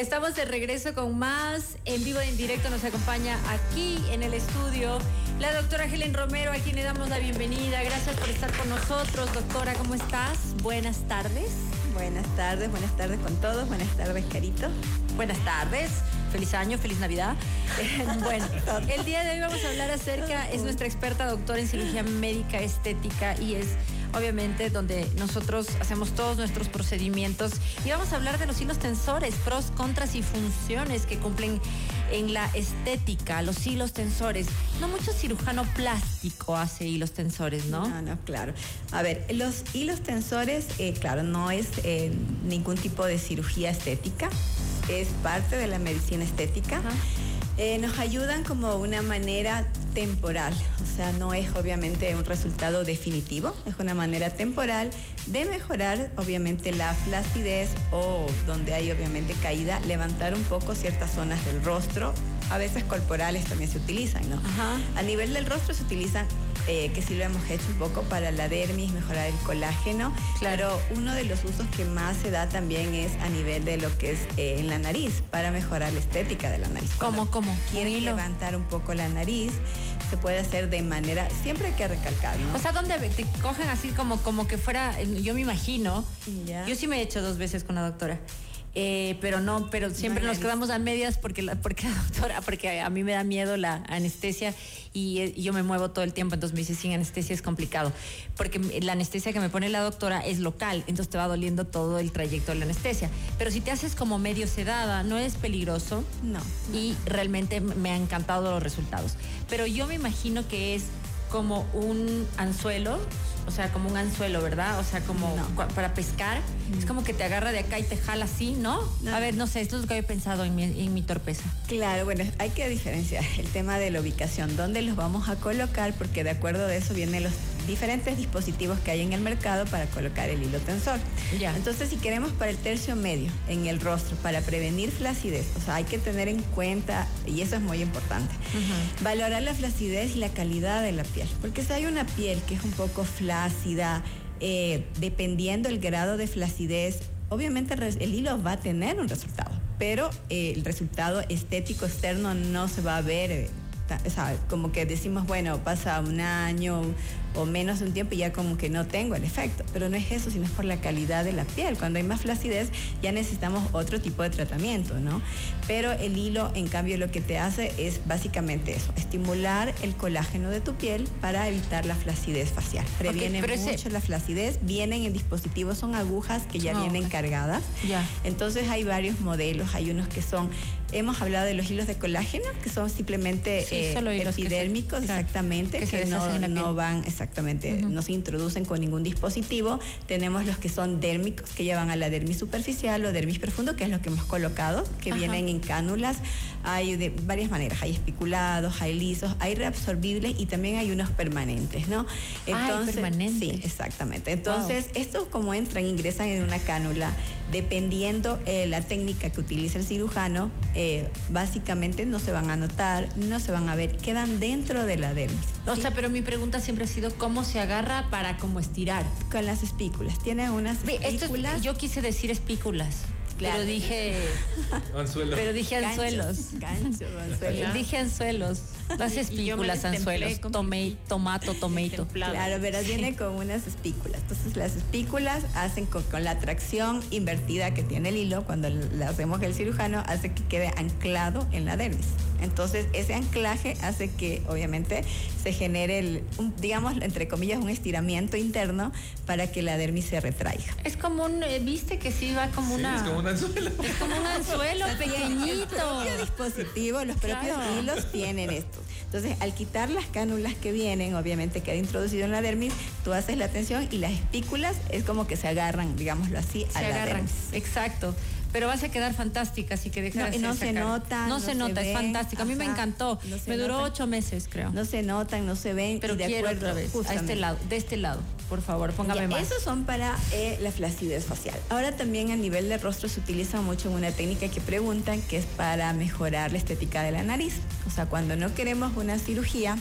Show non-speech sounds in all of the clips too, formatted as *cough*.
Estamos de regreso con más. En vivo en directo nos acompaña aquí en el estudio la doctora Helen Romero, a quien le damos la bienvenida. Gracias por estar con nosotros. Doctora, ¿cómo estás? Buenas tardes. Buenas tardes, buenas tardes con todos. Buenas tardes, Carito. Buenas tardes. Feliz año, feliz Navidad. *laughs* bueno, el día de hoy vamos a hablar acerca, es nuestra experta doctora en cirugía médica estética y es obviamente donde nosotros hacemos todos nuestros procedimientos y vamos a hablar de los hilos tensores, pros, contras y funciones que cumplen en la estética, los hilos tensores. No mucho cirujano plástico hace hilos tensores, ¿no? No, no, claro. A ver, los hilos tensores, eh, claro, no es eh, ningún tipo de cirugía estética, es parte de la medicina estética. Eh, nos ayudan como una manera temporal, o sea, no es obviamente un resultado definitivo, es una manera temporal de mejorar obviamente la flacidez o donde hay obviamente caída, levantar un poco ciertas zonas del rostro, a veces corporales también se utilizan, ¿no? A nivel del rostro se utilizan eh, que sí lo hemos hecho un poco para la dermis, mejorar el colágeno. Claro, uno de los usos que más se da también es a nivel de lo que es eh, en la nariz, para mejorar la estética de la nariz. ¿Cómo, cómo? Quieren levantar un poco la nariz, se puede hacer de manera, siempre hay que recalcar, ¿no? O sea, donde te cogen así como, como que fuera, yo me imagino, yo sí me he hecho dos veces con la doctora. Eh, pero no, pero siempre nos quedamos a medias porque la, porque *laughs* doctora, porque a mí me da miedo la anestesia y, yo me muevo todo el tiempo, entonces me dice, sin anestesia es complicado, porque la anestesia que me pone la doctora es local, entonces te va doliendo todo el trayecto de la anestesia. Pero si te haces como medio sedada, no es peligroso. No. Y realmente me han encantado los resultados. Pero yo me imagino que es como un anzuelo, o sea, como un anzuelo, ¿verdad? O sea, como para pescar. Es como que te agarra de acá y te jala así, ¿no? A ver, no sé, esto es lo que había pensado en mi, en mi torpeza. Claro, bueno, hay que diferenciar el tema de la ubicación, dónde los vamos a colocar, porque de acuerdo de eso vienen los diferentes dispositivos que hay en el mercado para colocar el hilo tensor. Ya. Entonces, si queremos para el tercio medio en el rostro, para prevenir flacidez, o sea, hay que tener en cuenta, y eso es muy importante, valorar la flacidez y la calidad de la piel. Porque si hay una piel que es un poco flácida, eh, dependiendo el grado de flacidez, obviamente el hilo va a tener un resultado, pero eh, el resultado estético externo no se va a ver. O sea, como que decimos, bueno, pasa un año o menos de un tiempo y ya como que no tengo el efecto. Pero no es eso, sino es por la calidad de la piel. Cuando hay más flacidez ya necesitamos otro tipo de tratamiento, ¿no? Pero el hilo, en cambio, lo que te hace es básicamente eso, estimular el colágeno de tu piel para evitar la flacidez facial. Previene mucho la flacidez, vienen en dispositivos, son agujas que ya ah, vienen cargadas. Ya. Entonces hay varios modelos, hay unos que son, hemos hablado de los hilos de colágeno, que son simplemente eh, epidérmicos, exactamente, que, no, no van exactamente, no se introducen con ningún dispositivo. Tenemos los que son dérmicos, que llevan a la dermis superficial o dermis profundo, que es lo que hemos colocado, que vienen en cánulas. Hay de varias maneras, hay espiculados, hay lisos, hay reabsorbibles y también hay unos permanentes, ¿no? Entonces, permanentes. Sí, exactamente. Entonces, estos como entran, ingresan en una cánula, dependiendo eh, la técnica que utiliza el cirujano, eh, básicamente no se van a notar, no se van a ver, quedan dentro de la dermis. O sea, pero mi pregunta siempre ha sido cómo se agarra para como estirar. Con las espículas. Tiene unas espículas. yo quise decir espículas. Pero dije. Anzuelos. Pero dije anzuelos. Gancho, anzuelos. *laughs* Dije anzuelos. Las espículas, anzuelos. Tomé, tomato, *laughs* tomato. Claro, pero viene con unas espículas. Entonces, las espículas hacen con, la tracción invertida que tiene el hilo, cuando le hacemos el cirujano, hace que quede anclado en la dermis. Entonces, ese anclaje hace que, obviamente, se genere, el, digamos, entre comillas, un estiramiento interno para que la dermis se retraiga. Es como un, eh, viste que sí va como una... Es como un anzuelo. Es como un anzuelo *laughs* pequeñito. Los propios dispositivos, los propios hilos tienen esto. Entonces, al quitar las cánulas que vienen, obviamente queda introducido en la dermis, tú haces la tensión y las espículas es como que se agarran, digámoslo así, a se la agarran. dermis. Exacto pero vas a quedar fantástica, así que deja no, de no se nota. No, se nota, es fantástico. A mí me encantó. me duró ocho meses, creo. No se notan, no se ven. Pero de quiero otra vez, a este lado, de este lado, por favor, póngame más. Esos son para eh, la flacidez facial. Ahora también a nivel de rostro se utiliza mucho una técnica que preguntan, que es para mejorar la estética de la nariz. O sea, cuando no queremos una cirugía,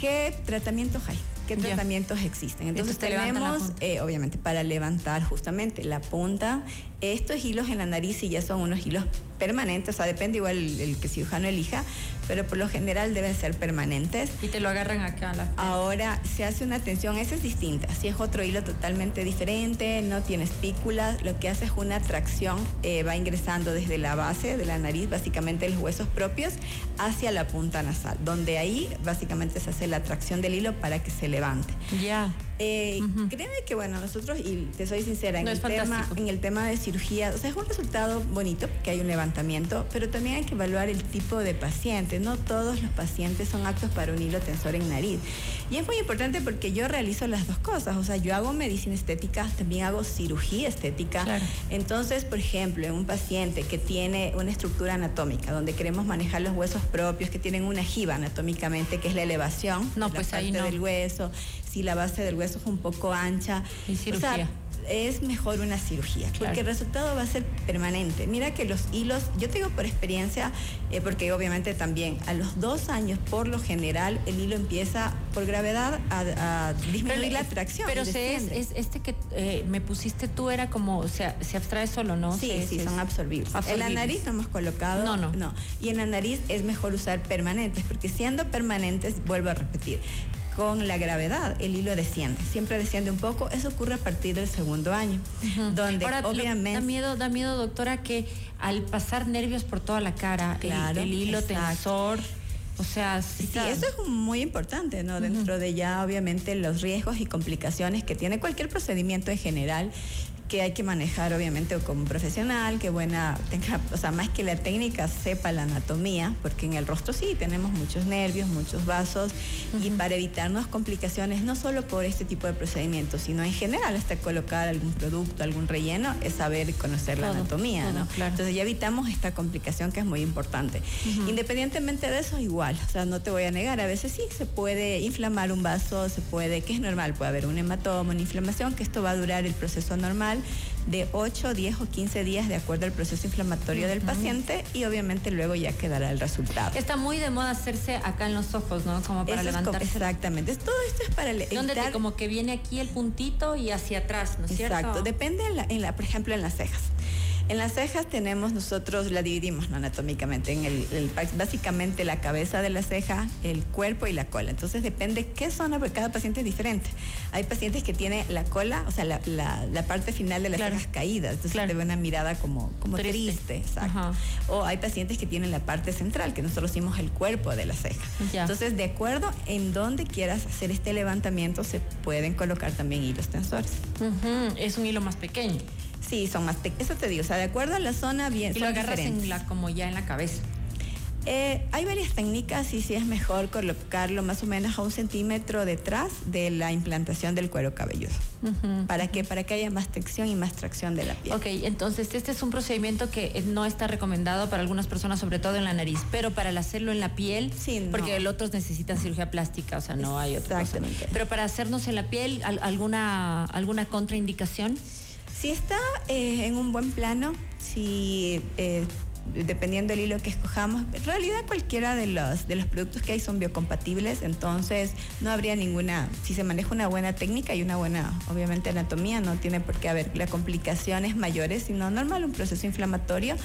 ¿qué tratamientos hay? qué tratamientos existen. Entonces tenemos, eh, obviamente, para levantar justamente la punta Estos hilos en la nariz sí ya son unos hilos permanentes, o sea, depende igual el, el que cirujano elija, pero por lo general deben ser permanentes. Y te lo agarran acá. La... Ahora se hace una atención, esa es distinta. Si es otro hilo totalmente diferente, no tiene espículas, lo que hace es una tracción, eh, va ingresando desde la base de la nariz, básicamente los huesos propios, hacia la punta nasal, donde ahí básicamente se hace la tracción del hilo para que se levante. Ya. Eh, Créeme que bueno, nosotros, y te soy sincera, en, el tema, en el tema de cirugía, o sea, es un resultado bonito porque hay un levantamiento, pero también hay que evaluar el tipo de paciente. No todos los pacientes son aptos para un hilo tensor en nariz. Y es muy importante porque yo realizo las dos cosas, o sea, yo hago medicina estética, también hago cirugía estética. Entonces, por ejemplo, en un paciente que tiene una estructura anatómica, donde queremos manejar los huesos propios, que tienen una jiba anatómicamente, que es la elevación no, pues ahí no. del hueso, si la base del hueso es un poco ancha. Y cirugía es mejor una cirugía, porque el resultado va a ser permanente. Mira que los hilos, yo tengo por experiencia, eh, porque obviamente también a los dos años, por lo general, el hilo empieza por gravedad a, disminuir la tracción. Pero se es, este que eh, me pusiste tú era como, o sea, se abstrae solo, ¿no? Sí, sí, son absorbibles. En la nariz no hemos colocado. No, no. No. Y en la nariz es mejor usar permanentes, porque siendo permanentes, vuelvo a repetir, con la gravedad, el hilo desciende, siempre desciende un poco, eso ocurre a partir del segundo año, donde obviamente... Da miedo, da miedo, doctora, que al pasar nervios por toda la cara, el, hilo tensor... O sea, sí, eso es muy importante, ¿no? Dentro de ya, obviamente, los riesgos y complicaciones que tiene cualquier procedimiento en general que hay que manejar obviamente como profesional, que buena tenga, o sea, más que la técnica sepa la anatomía, porque en el rostro sí tenemos muchos nervios, muchos vasos, y para evitarnos complicaciones, no solo por este tipo de procedimientos, sino en general hasta colocar algún producto, algún relleno, es saber conocer la anatomía, ¿no? Entonces ya evitamos esta complicación que es muy importante. Independientemente de eso, igual, o sea, no te voy a negar, a veces sí se puede inflamar un vaso, se puede, que es normal, puede haber un hematoma, una inflamación, que esto va a durar el proceso normal de 8, 10 o 15 días de acuerdo al proceso inflamatorio del paciente y obviamente luego ya quedará el resultado. Está muy de moda hacerse acá en los ojos, ¿no? Como para levantarse. exactamente. Todo esto es para Donde como que viene aquí el puntito y hacia atrás, ¿no es cierto? Exacto. Depende, en la, por ejemplo, en las cejas. En las cejas tenemos nosotros, la dividimos anatómicamente, en el, básicamente la cabeza de la ceja, el cuerpo y la cola. Entonces depende qué zona, porque cada paciente es diferente. Hay pacientes que tienen la cola, o sea, la, parte final de las cejas caídas, entonces claro. te ve una mirada como, como triste, exacto. O hay pacientes que tienen la parte central, que nosotros decimos el cuerpo de la ceja. Entonces, de acuerdo en donde quieras hacer este levantamiento, se pueden colocar también hilos tensores. Es un hilo más pequeño. Sí, son más. Eso te digo, o sea, de acuerdo a la zona, bien. Y lo agarras en la, como ya en la cabeza. Eh, hay varias técnicas y sí es mejor colocarlo más o menos a un centímetro detrás de la implantación del cuero cabelludo. ¿Para qué? Para que haya más tensión y más tracción de la piel. Ok, entonces este es un procedimiento que no está recomendado para algunas personas, sobre todo en la nariz, pero para hacerlo en la piel, sí, porque el otro necesita cirugía plástica, o sea, no hay otra Exactamente. Pero para hacernos en la piel, ¿alguna, alguna contraindicación? Si está eh, en un buen plano, si eh, dependiendo del hilo que escojamos, en realidad cualquiera de los, de los productos que hay son biocompatibles, entonces no habría ninguna, si se maneja una buena técnica y una buena, obviamente, anatomía, no tiene por qué haber las complicaciones mayores, sino normal, un proceso inflamatorio.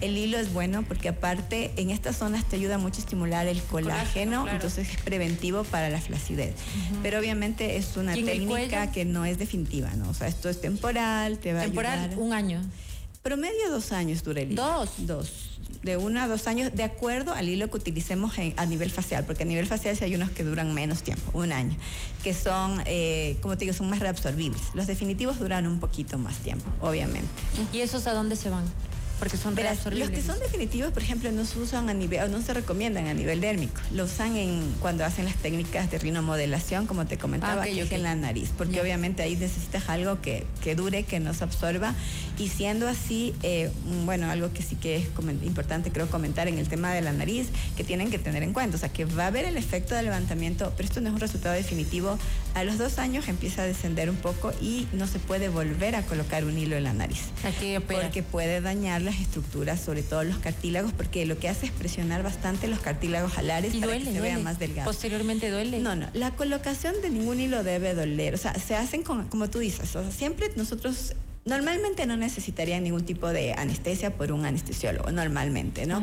El hilo es bueno porque aparte en estas zonas te ayuda mucho a estimular el colágeno, entonces es preventivo para la flacidez. Pero obviamente es una técnica que no es definitiva, ¿no? O sea, esto es temporal, te va a ayudar. Temporal, un año. Promedio dos años dura el hilo. ¿Dos? Dos. De uno a dos años, de acuerdo al hilo que utilicemos a nivel facial, porque a nivel facial sí hay unos que duran menos tiempo, un año, que son, eh, como te digo, son más reabsorbibles. Los definitivos duran un poquito más tiempo, obviamente. ¿Y esos a dónde se van? Porque son Los que son definitivos, por ejemplo, no se usan a nivel, o no se recomiendan a nivel dérmico. Lo usan en cuando hacen las técnicas de rinomodelación, como te comentaba, ah, que en la nariz, porque obviamente ahí necesitas algo que, que, dure, que no se absorba. Y siendo así, eh, bueno, algo que sí que es importante creo comentar en el tema de la nariz, que tienen que tener en cuenta, o sea, que va a haber el efecto de levantamiento, pero esto no es un resultado definitivo. A los dos años empieza a descender un poco y no se puede volver a colocar un hilo en la nariz. porque puede estructuras, sobre todo los cartílagos, porque lo que hace es presionar bastante los cartílagos alares para que se vea más delgado. ¿Posteriormente duele? No, no. La colocación de ningún hilo debe doler. O sea, se hacen con, como tú dices, o sea, siempre nosotros Normalmente no necesitarían ningún tipo de anestesia por un anestesiólogo, normalmente, ¿no?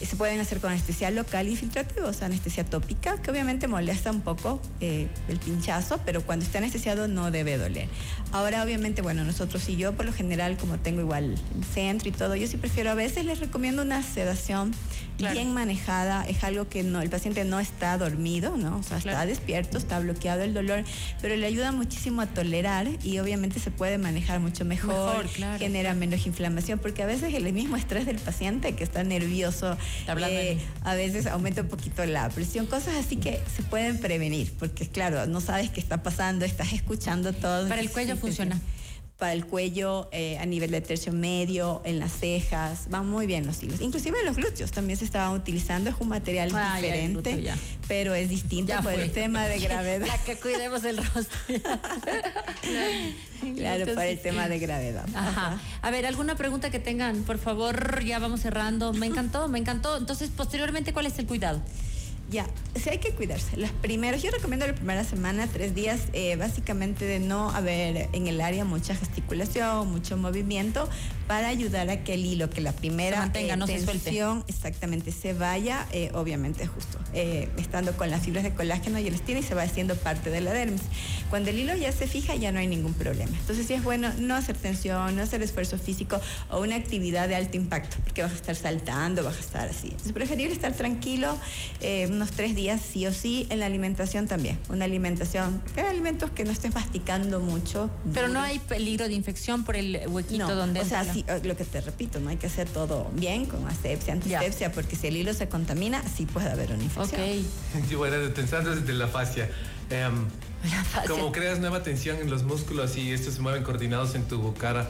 Se pueden hacer con anestesia local y filtrativos, anestesia tópica, que obviamente molesta un poco eh, el pinchazo, pero cuando está anestesiado no debe doler. Ahora, obviamente, bueno, nosotros y yo por lo general, como tengo igual centro y todo, yo sí prefiero, a veces les recomiendo una sedación bien manejada, es algo que no, el paciente no está dormido, ¿no? O sea, está despierto, está bloqueado el dolor, pero le ayuda muchísimo a tolerar y obviamente se puede manejar mucho mejor mejor, genera menos inflamación, porque a veces el mismo estrés del paciente que está nervioso, eh, a veces aumenta un poquito la presión, cosas así que se pueden prevenir, porque claro, no sabes qué está pasando, estás escuchando todo. Para el cuello funciona para el cuello, eh, a nivel de tercio medio, en las cejas, van muy bien los hilos. Inclusive en los glúteos también se estaban utilizando, es un material diferente, pero es distinto por el tema de *laughs* gravedad. La que cuidemos el rostro. *laughs* claro, por el tema de gravedad. Ajá. A ver, ¿alguna pregunta que tengan? Por favor, ya vamos cerrando. Me encantó, me encantó. Entonces, posteriormente, ¿cuál es el cuidado? Ya, sí hay que cuidarse. Los primeros, yo recomiendo la primera semana, tres días, eh, básicamente de no haber en el área mucha gesticulación, mucho movimiento, para ayudar a que el hilo, que la primera mantenga, no tensión, se exactamente, se vaya, eh, obviamente justo, eh, estando con las fibras de colágeno y elastina y se va haciendo parte de la dermis. Cuando el hilo ya se fija, ya no hay ningún problema. Entonces sí es bueno no hacer tensión, no hacer esfuerzo físico o una actividad de alto impacto, porque vas a estar saltando, vas a estar así. Es preferible estar tranquilo unos tres días sí o sí, en la alimentación también. Una alimentación, alimentos que no estés masticando mucho. Pero no hay peligro de infección por el huequito donde... O sea, sí, lo que te repito, no hay que hacer todo bien con asepsia, antisepsia, porque si el hilo se contamina, sí puede haber una infección. Ok. *laughs* Yo, bueno, pensando desde la fascia. Em, la fascia. Como creas nueva tensión en los músculos y estos se mueven coordinados en tu cara,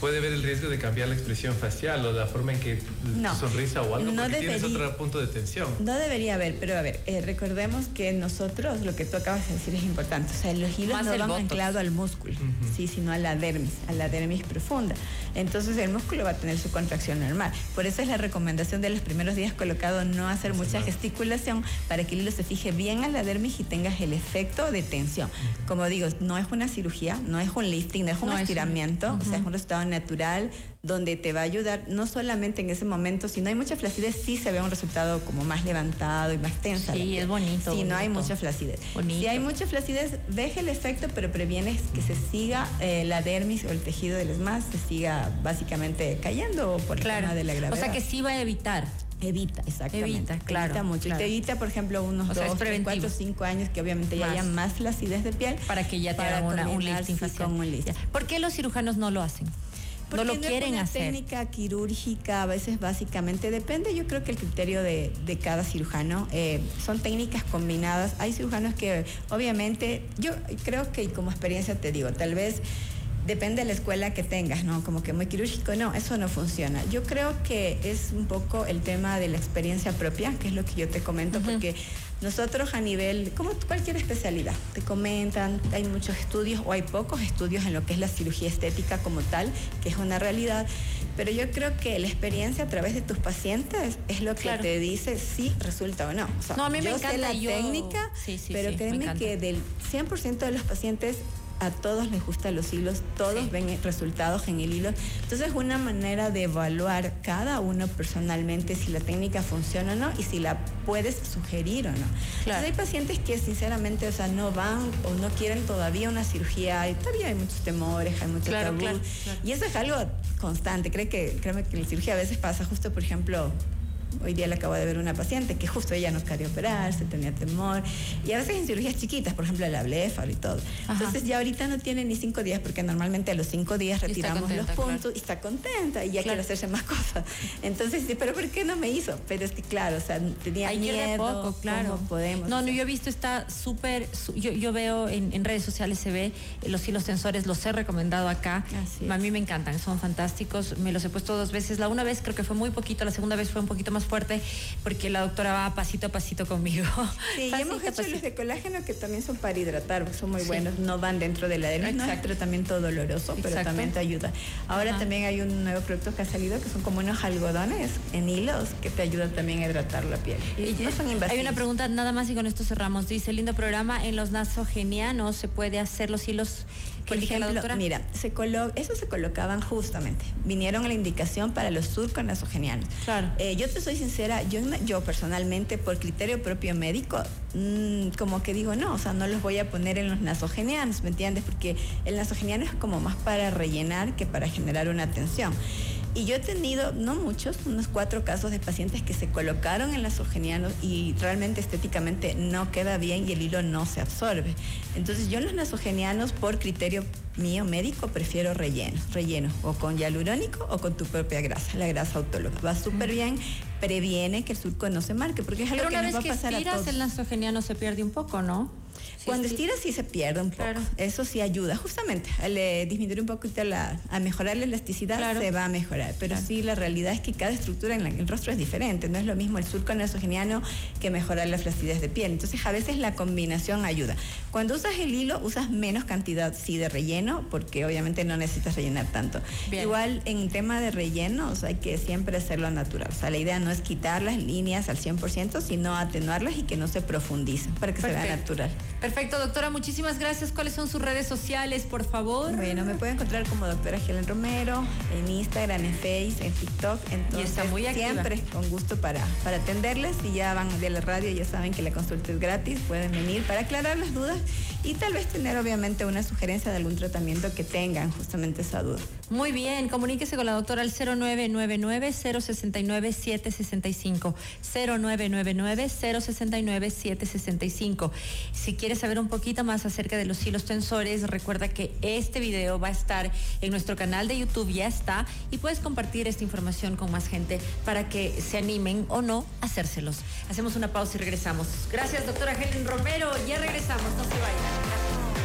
puede ver el riesgo de cambiar la expresión facial o la forma en que tu sonrisa o algo, no porque tienes otro punto de tensión. No debería haber, pero a ver, eh, recordemos que nosotros, lo que tú acabas de decir es importante, o sea, los hilos no van anclados al músculo, sí, sino a la dermis, a la dermis profunda. Entonces el músculo va a tener su contracción normal. Por eso es la recomendación de los primeros días colocado no hacer mucha gesticulación para que el hilo se fije bien a la dermis y tengas el efecto de tensión. Como digo, no es una cirugía, no es un lifting, no es un estiramiento, o sea, es un resultado natural donde te va a ayudar no solamente en ese momento, si no hay mucha flacidez, sí se ve un resultado como más levantado y más tensa. Sí, es bonito. Si no hay mucha flacidez. Si hay mucha flacidez, deja el efecto, pero previenes que se siga eh, la dermis o el tejido del ESMAS, se siga básicamente cayendo por el tema de la gravedad. O sea que sí va a evitar. Evita, exactamente. Evita, claro. Evita mucho. Y te evita, por ejemplo, unos o dos, tres, cuatro, cinco años que obviamente ya haya más flacidez de piel. Para que ya te hagan un lifting facial. ¿Por qué los cirujanos no lo hacen? No lo quieren es una técnica quirúrgica, a veces básicamente depende, yo creo que el criterio de, cada cirujano. Eh, son técnicas combinadas. Hay cirujanos que obviamente, yo creo que como experiencia te digo, tal vez depende de la escuela que tengas, ¿no? Como que muy quirúrgico, no, eso no funciona. Yo creo que es un poco el tema de la experiencia propia, que es lo que yo te comento, porque nosotros a nivel, como cualquier especialidad, te comentan, hay muchos estudios o hay pocos estudios en lo que es la cirugía estética como tal, que es una realidad, pero yo creo que la experiencia a través de tus pacientes es lo que te dice si resulta o no. no, a mí me encanta la técnica, pero créeme que del 100% de los pacientes a todos les gustan los hilos, todos ven resultados en el hilo. Entonces es una manera de evaluar cada uno personalmente si la técnica funciona o no y si la puedes sugerir o no. Entonces hay pacientes que sinceramente, o sea, no van o no quieren todavía una cirugía y todavía hay muchos temores, hay muchos claro, Y eso es algo constante. Cree que, créeme que la cirugía a veces pasa justo, por ejemplo, Hoy día le acabo de ver una paciente que justo ella no quería operarse, tenía temor. Y a veces en cirugías chiquitas, por ejemplo, la bléfaro y todo. Entonces ya ahorita no tiene ni cinco días, porque normalmente a los cinco días retiramos los puntos y está contenta y ya quiere hacerse más cosas. Entonces dice, pero ¿por qué no me hizo? Pero es que claro, o sea, tenía miedo. poco, claro. podemos? No, no, yo he visto, está súper, yo, yo, veo en, redes sociales se ve los hilos tensores, los he recomendado acá. A mí me encantan, son fantásticos. Me los he puesto dos veces. La una vez creo que fue muy poquito, la segunda vez fue un poquito más más fuerte porque la doctora va pasito a pasito conmigo. *laughs* Sí, y hemos hecho los de colágeno que también son para hidratar, son muy buenos, no van dentro de la del no es tratamiento doloroso, pero también te ayuda. Ahora también hay un nuevo producto que ha salido que son como unos algodones en hilos que te ayudan también a hidratar la piel. Y, hay una pregunta nada más y con esto cerramos. Dice, lindo programa, en los nasogenianos se puede hacer los hilos por ejemplo, mira, se colo eso se colocaban justamente. Vinieron a la indicación para los surcos nasogenianos. Claro. Eh, yo te soy sincera, yo, yo personalmente, por criterio propio médico, mmm, como que digo, no, o sea, no los voy a poner en los nasogenianos, ¿me entiendes? Porque el nasogeniano es como más para rellenar que para generar una tensión. Y yo he tenido, no muchos, unos cuatro casos de pacientes que se colocaron en nasogenianos y realmente estéticamente no queda bien y el hilo no se absorbe. Entonces yo en los nasogenianos, por criterio mío médico, prefiero relleno, relleno o con hialurónico o con tu propia grasa, la grasa autóloga. Va súper bien, previene que el surco no se marque, porque es algo que nos va a pasar a todos. el nasogeniano se pierde un poco, ¿no? Cuando estiras sí se pierde un poco. Eso sí ayuda, justamente. Al disminuir un poquito la, a mejorar la elasticidad se va a mejorar. Pero sí, la realidad es que cada estructura en el rostro es diferente. No es lo mismo el surco nasogeniano que mejorar la flacidez de piel. Entonces, a veces la combinación ayuda. Cuando usas el hilo, usas menos cantidad, sí, de relleno, porque obviamente no necesitas rellenar tanto. Igual, en tema de rellenos, hay que siempre hacerlo natural. O sea, la idea no es quitar las líneas al 100%, sino atenuarlas y que no se profundicen para que se vea natural. Perfecto, doctora, muchísimas gracias. ¿Cuáles son sus redes sociales, por favor? Bueno, me pueden encontrar como doctora Helen Romero en Instagram, en Facebook, en TikTok. Entonces, y está muy siempre con gusto para, para atenderles. Si ya van de la radio, ya saben que la consulta es gratis. Pueden venir para aclarar las dudas y tal vez tener obviamente una sugerencia de algún tratamiento que tengan justamente esa duda. Muy bien, comuníquese con la doctora al 0999-069-765. 0999-069-765. Si quieres saber un poquito más acerca de los hilos tensores, recuerda que este video va a estar en nuestro canal de YouTube, ya está, y puedes compartir esta información con más gente para que se animen o no a hacérselos. Hacemos una pausa y regresamos. Gracias, doctora Helen Romero. Ya regresamos, no se vayan.